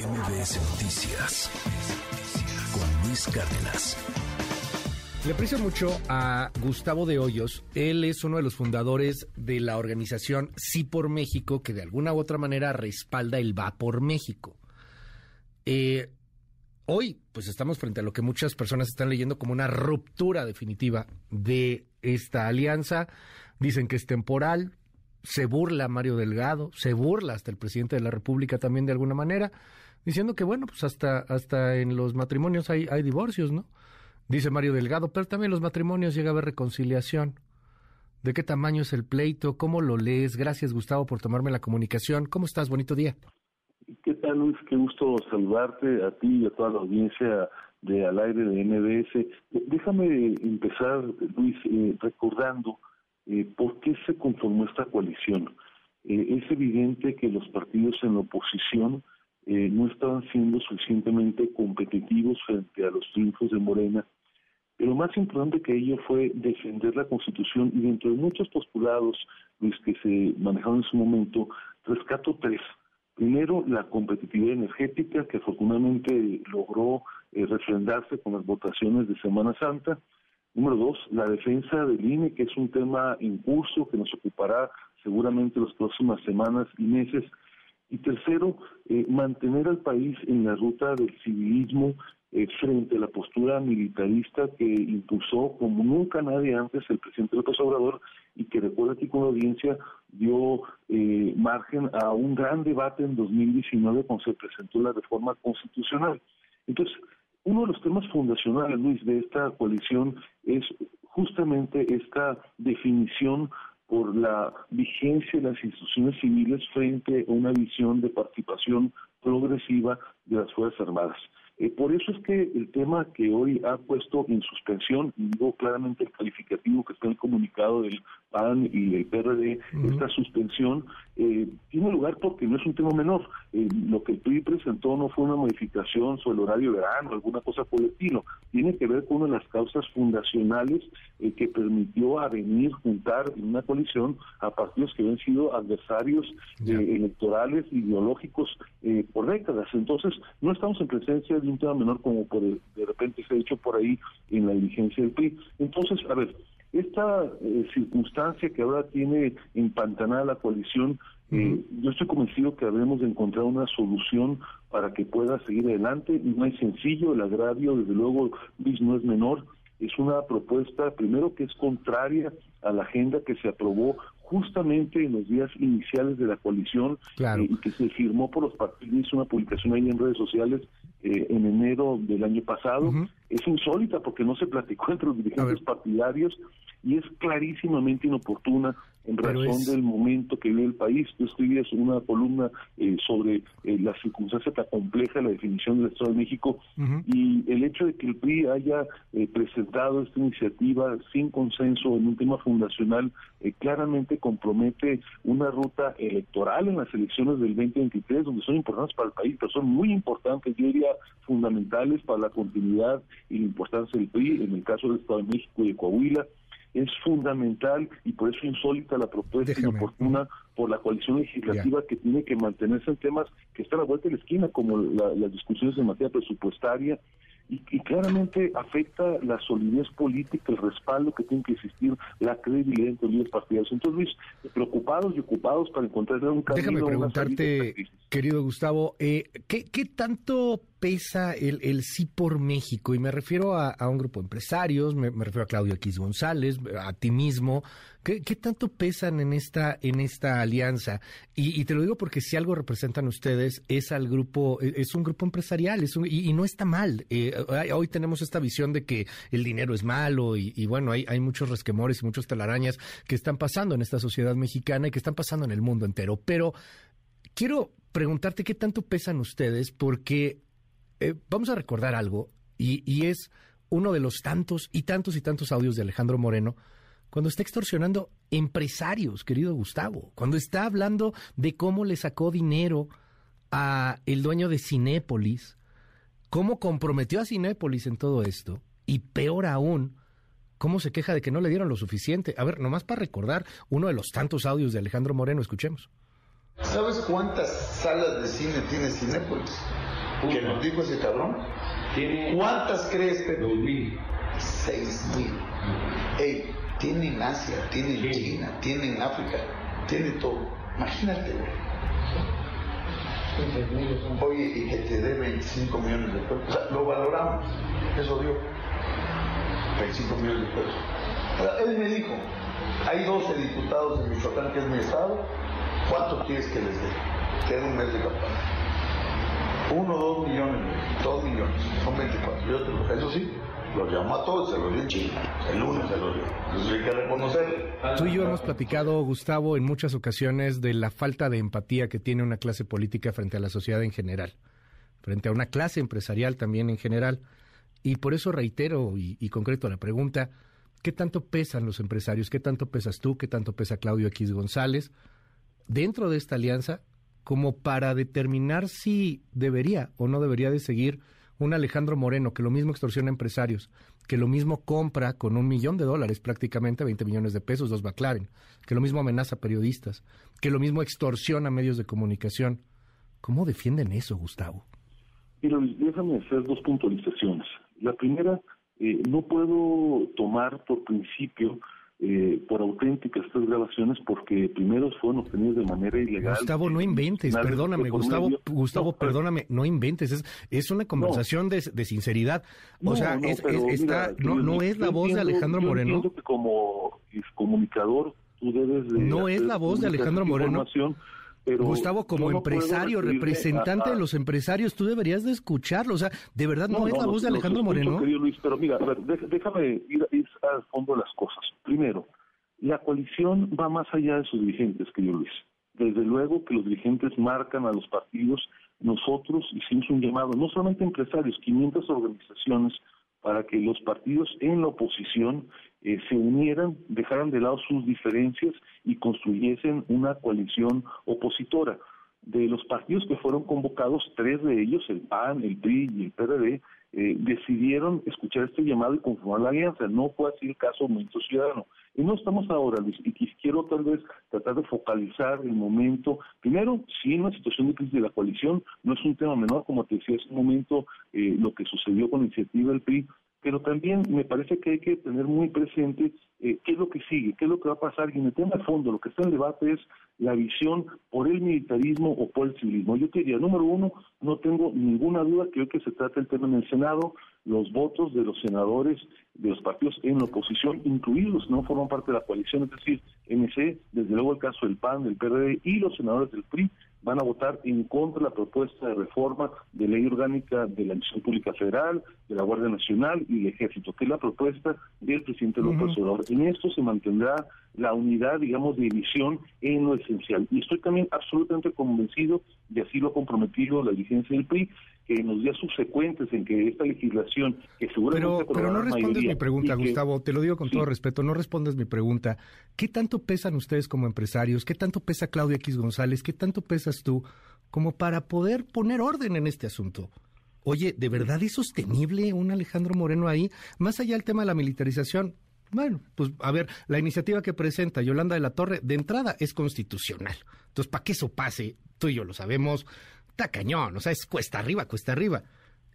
MBS Noticias con Luis Cárdenas. Le aprecio mucho a Gustavo de Hoyos. Él es uno de los fundadores de la organización Sí por México, que de alguna u otra manera respalda el Va por México. Eh, hoy, pues estamos frente a lo que muchas personas están leyendo como una ruptura definitiva de esta alianza. Dicen que es temporal, se burla Mario Delgado, se burla hasta el presidente de la República también de alguna manera, diciendo que bueno, pues hasta, hasta en los matrimonios hay, hay divorcios, ¿no? Dice Mario Delgado, pero también los matrimonios llega a haber reconciliación. ¿De qué tamaño es el pleito? ¿Cómo lo lees? Gracias, Gustavo, por tomarme la comunicación. ¿Cómo estás? Bonito día. ¿Qué tal, Luis? Qué gusto saludarte a ti y a toda la audiencia de Al Aire de NBS. Déjame empezar, Luis, eh, recordando eh, por qué se conformó esta coalición. Eh, es evidente que los partidos en oposición eh, no estaban siendo suficientemente competitivos frente a los triunfos de Morena, pero más importante que ello fue defender la Constitución y dentro de muchos postulados, Luis, que se manejaron en su momento, rescato tres. Primero, la competitividad energética, que afortunadamente logró refrendarse con las votaciones de Semana Santa. Número dos, la defensa del INE, que es un tema en curso que nos ocupará seguramente las próximas semanas y meses. Y tercero, eh, mantener al país en la ruta del civilismo eh, frente a la postura militarista que impulsó como nunca nadie antes el presidente López Obrador y que recuerda aquí con la audiencia dio eh, margen a un gran debate en 2019 cuando se presentó la reforma constitucional. Entonces, uno de los temas fundacionales, Luis, de esta coalición es justamente esta definición por la vigencia de las instituciones civiles frente a una visión de participación progresiva de las Fuerzas Armadas. Eh, por eso es que el tema que hoy ha puesto en suspensión, y digo claramente el calificativo que está en el comunicado del PAN y del PRD, esta suspensión, eh, tiene lugar porque no es un tema menor. Eh, lo que el PRI presentó no fue una modificación sobre el horario de verano, alguna cosa por el estilo. Tiene que ver con una de las causas fundacionales que permitió a venir juntar en una coalición a partidos que habían sido adversarios electorales, ideológicos por décadas. Entonces, no estamos en presencia de un tema menor como por de repente se ha dicho por ahí en la diligencia del PRI. Entonces, a ver, esta eh, circunstancia que ahora tiene empantanada la coalición, eh, yo estoy convencido que habremos de encontrar una solución para que pueda seguir adelante. No es sencillo, el agravio, desde luego, Luis, no es menor. Es una propuesta, primero, que es contraria a la agenda que se aprobó justamente en los días iniciales de la coalición eh, y que se firmó por los partidos, hizo una publicación ahí en redes sociales eh, en enero del año pasado. Es insólita porque no se platicó entre los dirigentes partidarios y es clarísimamente inoportuna en razón del momento que vive el país. Tú escribías una columna eh, sobre eh, la circunstancia tan compleja de la definición del Estado de México y el hecho de que el PRI haya eh, presentado esta iniciativa sin consenso en un tema fundacional claramente compromete una ruta electoral en las elecciones del 2023 donde son importantes para el país, pero son muy importantes, yo diría fundamentales para la continuidad y la importancia del PRI en el caso del Estado de México y de Coahuila es fundamental y por eso insólita la propuesta inoportuna por la coalición legislativa que tiene que mantenerse en temas que están a la vuelta de la esquina, como las discusiones en materia presupuestaria, y, claramente afecta la solidez política, el respaldo que tiene que existir, la credibilidad entre los líderes partidarios. Entonces, Luis, preocupados y ocupados para encontrar un camino. Déjame preguntarte, querido Gustavo, eh, ¿qué, ¿qué, tanto pesa el, el, sí por México? Y me refiero a, un grupo de empresarios, me, refiero a Claudio X González, a ti mismo. ¿Qué, ¿Qué, tanto pesan en esta, en esta alianza? Y, te lo digo porque si algo representan ustedes es al grupo, es un grupo empresarial, es y, no está mal. Eh, hoy tenemos esta visión de que el dinero es malo y, bueno, hay, hay muchos resquemores y muchos telarañas que están pasando en esta sociedad mexicana y que están pasando en el mundo entero. Pero quiero preguntarte qué tanto pesan ustedes porque eh, vamos a recordar algo y, es uno de los tantos y tantos y tantos audios de Alejandro Moreno cuando está extorsionando empresarios, querido Gustavo, cuando está hablando de cómo le sacó dinero a el dueño de Cinépolis, cómo comprometió a Cinépolis en todo esto, y peor aún, cómo se queja de que no le dieron lo suficiente. A ver, nomás para recordar uno de los tantos audios de Alejandro Moreno, escuchemos ¿Sabes cuántas salas de cine tiene Cinépolis? ¿Qué nos dijo ese cabrón? ¿Cuántas crees que? Dos mil. Seis mil. Ey, tiene en Asia, tiene en China, tiene en África, tiene todo. Imagínate, güey. Oye, y que te dé 25 millones de pesos. O sea, lo valoramos. Eso dio. 25 millones de pesos. O sea, él me dijo, hay 12 diputados en Michoacán, que es mi estado, ¿cuánto quieres que les dé? Queda un mes de campaña. Uno, dos millones, dos millones, son 24. Yo te lo, eso sí, los llamo a todos, se los dio China. El lunes se los dio. Hay que reconocerlo. Tú y yo hemos platicado, Gustavo, en muchas ocasiones de la falta de empatía que tiene una clase política frente a la sociedad en general, frente a una clase empresarial también en general. Y por eso reitero y, y concreto la pregunta, ¿qué tanto pesan los empresarios? ¿Qué tanto pesas tú? ¿Qué tanto pesa Claudio X González dentro de esta alianza como para determinar si debería o no debería de seguir un Alejandro Moreno que lo mismo extorsiona a empresarios, que lo mismo compra con un millón de dólares prácticamente, 20 millones de pesos, dos McLaren, que lo mismo amenaza a periodistas, que lo mismo extorsiona a medios de comunicación. ¿Cómo defienden eso, Gustavo? Mira, déjame hacer dos puntualizaciones. La primera, eh, no puedo tomar por principio eh, por auténticas estas grabaciones porque primero fueron obtenidas de manera ilegal. Gustavo, no inventes, perdóname, Gustavo, medio- Gustavo, No, perdóname, no inventes, es, es una conversación de, de sinceridad. O No, sea, no, es, está, mira, no, es la voz de Alejandro Moreno. que como comunicador tú debes de No es la voz de Alejandro Moreno. pero Gustavo, como no empresario, representante a- a- de los empresarios, tú deberías de escucharlo. O sea, ¿de verdad no, es la voz de Alejandro escucho, Moreno? querido Luis, pero mira, a ver, déjame ir al fondo de las cosas. Primero, la coalición va más allá de sus dirigentes, querido Luis. Desde luego que los dirigentes marcan a los partidos. Nosotros hicimos un llamado, no solamente empresarios, 500 organizaciones, para que los partidos en la oposición eh, se unieran, dejaran de lado sus diferencias y construyesen una coalición opositora. De los partidos que fueron convocados, tres de ellos, el PAN, el PRI y el PRD, eh, decidieron escuchar este llamado y conformar la alianza. No fue así el caso Movimiento Ciudadano. Y no estamos ahora, Luis, y quiero tal vez tratar de focalizar el momento. Primero, sí, en una situación de crisis de la coalición, no es un tema menor, como te decía hace un momento, eh, lo que sucedió con la iniciativa del PRI, pero también me parece que hay que tener muy presente eh, qué es lo que sigue, qué es lo que va a pasar. Y en el tema de fondo, lo que está en debate es la visión por el militarismo o por el civilismo. Yo te diría, número uno, no tengo ninguna duda que hoy que se trata el tema en el Senado, los votos de los senadores de los partidos en la oposición, incluidos no forman parte de la coalición, es decir, MC, desde luego el caso del PAN, del PRD y los senadores del PRI, van a votar en contra de la propuesta de reforma de ley orgánica de la Administración Pública Federal, de la Guardia Nacional y del Ejército, que es la propuesta del presidente López Obrador. En esto se mantendrá la unidad, digamos, de visión en lo esencial. Y estoy también absolutamente convencido, y así lo ha comprometido la dirigencia del PRI, en los días subsecuentes en que esta legislación, que seguramente Pero, pero no respondes mayoría, mi pregunta, que- Gustavo. Te lo digo con Sí. todo respeto. No respondes mi pregunta. ¿Qué tanto pesan ustedes como empresarios? ¿Qué tanto pesa Claudia X González? ¿Qué tanto pesas tú como para poder poner orden en este asunto? Oye, ¿de verdad es sostenible un Alejandro Moreno ahí? Más allá del tema de la militarización. Bueno, pues a ver, la iniciativa que presenta Yolanda de la Torre, de entrada es constitucional. Entonces, para que eso pase, tú y yo lo sabemos, está cañón, o sea, es cuesta arriba, cuesta arriba.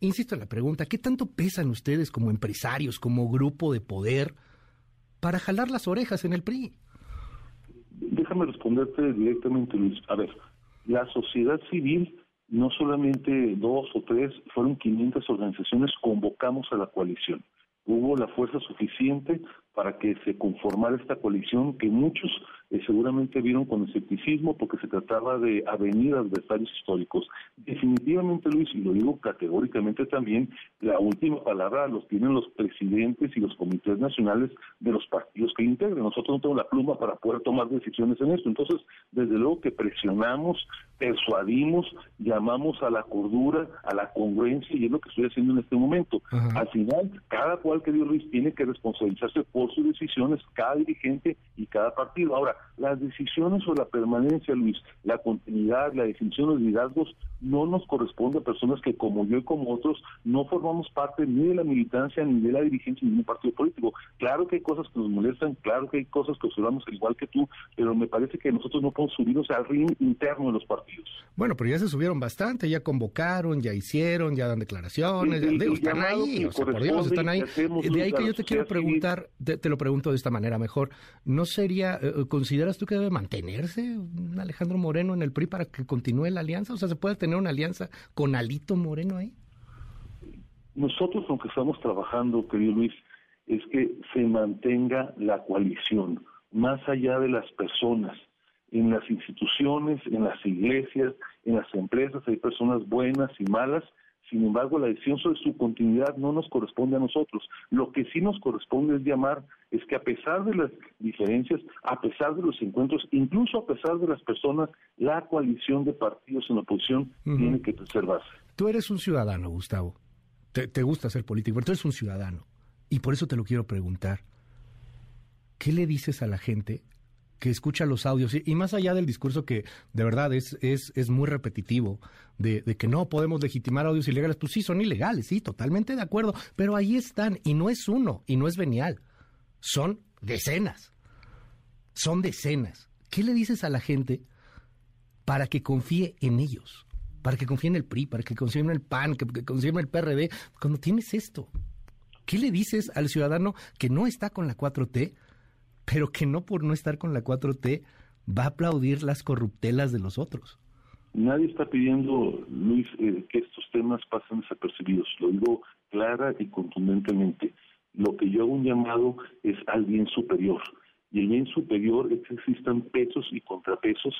Insisto en la pregunta, ¿qué tanto pesan ustedes como empresarios, como grupo de poder, para jalar las orejas en el PRI? Déjame responderte directamente, Luis. A ver, la sociedad civil, no solamente dos o tres, fueron 500 organizaciones, convocamos a la coalición. Hubo la fuerza suficiente para que se conformara esta coalición que muchos eh, seguramente vieron con escepticismo porque se trataba de avenir adversarios históricos. Definitivamente, Luis, y lo digo categóricamente también, la última palabra los tienen los presidentes y los comités nacionales de los partidos que integran. Nosotros no tenemos la pluma para poder tomar decisiones en esto. Entonces, desde luego que presionamos, persuadimos, llamamos a la cordura, a la congruencia, y es lo que estoy haciendo en este momento. Ajá. Al final, cada cual, querido Luis, tiene que responsabilizarse por por sus decisiones cada dirigente y cada partido. Ahora, las decisiones sobre la permanencia, Luis, la continuidad, la definición de liderazgos, no nos corresponde a personas que como yo y como otros no formamos parte ni de la militancia ni de la dirigencia de un partido político. Claro que hay cosas que nos molestan, claro que hay cosas que observamos igual que tú, pero me parece que nosotros no podemos subirnos al ring interno de los partidos. Bueno, pero ya se subieron bastante, ya convocaron, ya hicieron, ya dan declaraciones, están ahí, o sea, por Dios, están ahí. De ahí que yo te quiero preguntar, te, lo pregunto de esta manera mejor, ¿no sería, eh, eh, consideras tú que debe mantenerse Alejandro Moreno en el PRI para que continúe la alianza? O sea, ¿se puede tener una alianza con Alito Moreno ahí? Nosotros, aunque estamos trabajando, querido Luis, es que se mantenga la coalición, más allá de las personas. En las instituciones, en las iglesias, en las empresas hay personas buenas y malas, sin embargo, la decisión sobre su continuidad no nos corresponde a nosotros. Lo que sí nos corresponde es llamar, es que a pesar de las diferencias, a pesar de los encuentros, incluso a pesar de las personas, la coalición de partidos en la oposición tiene que preservarse. Tú eres un ciudadano, Gustavo. Te, te gusta ser político, pero tú eres un ciudadano. Y por eso te lo quiero preguntar. ¿Qué le dices a la gente que escucha los audios? Y, más allá del discurso que de verdad es, es, es muy repetitivo, de, de, que no podemos legitimar audios ilegales, pues sí, son ilegales, sí, totalmente de acuerdo, pero ahí están, y no es uno, y no es venial, son decenas, son decenas. ¿Qué le dices a la gente para que confíe en ellos? Para que confíe en el PRI, para que confíe en el PAN, que, que confíe en el PRD, cuando tienes esto. ¿Qué le dices al ciudadano que no está con la 4T, pero que no por no estar con la 4T va a aplaudir las corruptelas de los otros? Nadie está pidiendo, Luis, eh, que estos temas pasen desapercibidos. Lo digo clara y contundentemente. Lo que yo hago un llamado es al bien superior. Y el bien superior es que existan pesos y contrapesos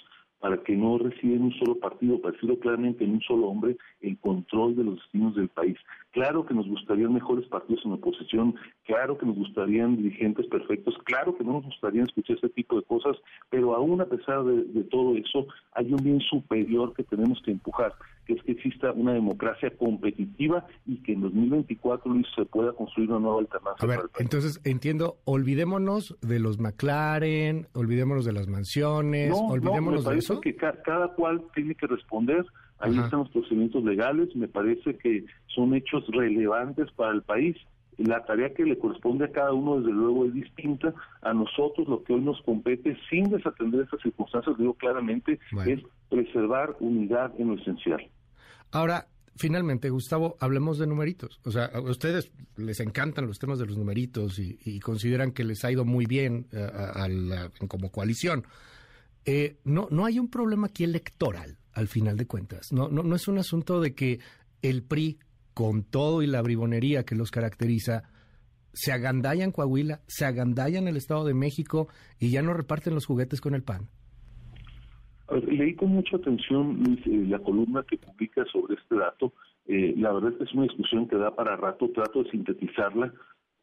para que no reciba en un solo partido, para decirlo claramente, en un solo hombre, el control de los destinos del país. Claro que nos gustarían mejores partidos en oposición, claro que nos gustarían dirigentes perfectos, claro que no nos gustaría escuchar ese tipo de cosas, pero aún a pesar de, todo eso, hay un bien superior que tenemos que empujar, que es que exista una democracia competitiva y que en 2024, Luis, se pueda construir una nueva alternancia. A ver, entonces entiendo, olvidémonos de los McLaren, olvidémonos de las mansiones, olvidémonos de eso que cada cual tiene que responder. Ahí están los procedimientos legales. Me parece que son hechos relevantes para el país. La tarea que le corresponde a cada uno, desde luego, es distinta. A nosotros lo que hoy nos compete, sin desatender estas circunstancias, digo claramente, es preservar unidad en lo esencial. Ahora, finalmente, Gustavo, hablemos de numeritos. O sea, a ustedes les encantan los temas de los numeritos y, consideran que les ha ido muy bien eh, como coalición. Eh, no, no hay un problema aquí electoral, al final de cuentas. No, no, no es un asunto de que el PRI, con todo y la bribonería que los caracteriza, se agandalla en Coahuila, se agandalla en el Estado de México y ya no reparten los juguetes con el PAN. leí con mucha atención, eh, la columna que publica sobre este dato. Eh, la verdad es que es una discusión que da para rato, trato de sintetizarla.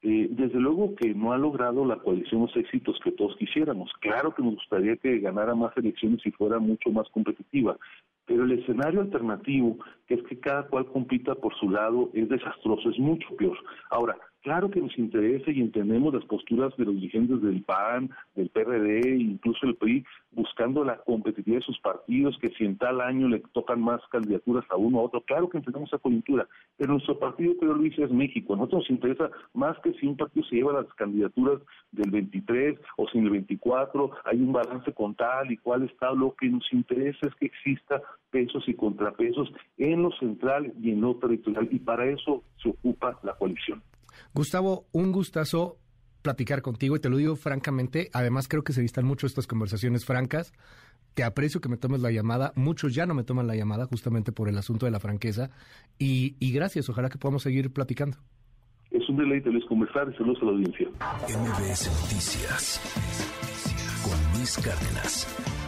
Eh, desde luego que no ha logrado la coalición los éxitos que todos quisiéramos. Claro que nos gustaría que ganara más elecciones y fuera mucho más competitiva, pero el escenario alternativo, que es que cada cual compita por su lado, es desastroso, es mucho peor. Ahora, Claro que nos interesa y entendemos las posturas de los dirigentes del PAN, del PRD, incluso el PRI, buscando la competitividad de sus partidos, que si en tal año le tocan más candidaturas a uno a otro. Claro que entendemos esa coyuntura, pero nuestro partido, creo Luis, es México. A nosotros nos interesa más que si un partido se lleva las candidaturas del 23 o sin el 24, hay un balance con tal y cual está. Lo que nos interesa es que exista pesos y contrapesos en lo central y en lo territorial, y para eso se ocupa la coalición. Gustavo, un gustazo platicar contigo y te lo digo francamente. Además, creo que se distan mucho estas conversaciones francas. Te aprecio que me tomes la llamada. Muchos ya no me toman la llamada justamente por el asunto de la franqueza. Y, gracias. Ojalá que podamos seguir platicando. Es un deleite les conversar y saludos a la audiencia. MBS Noticias con Luis Cárdenas.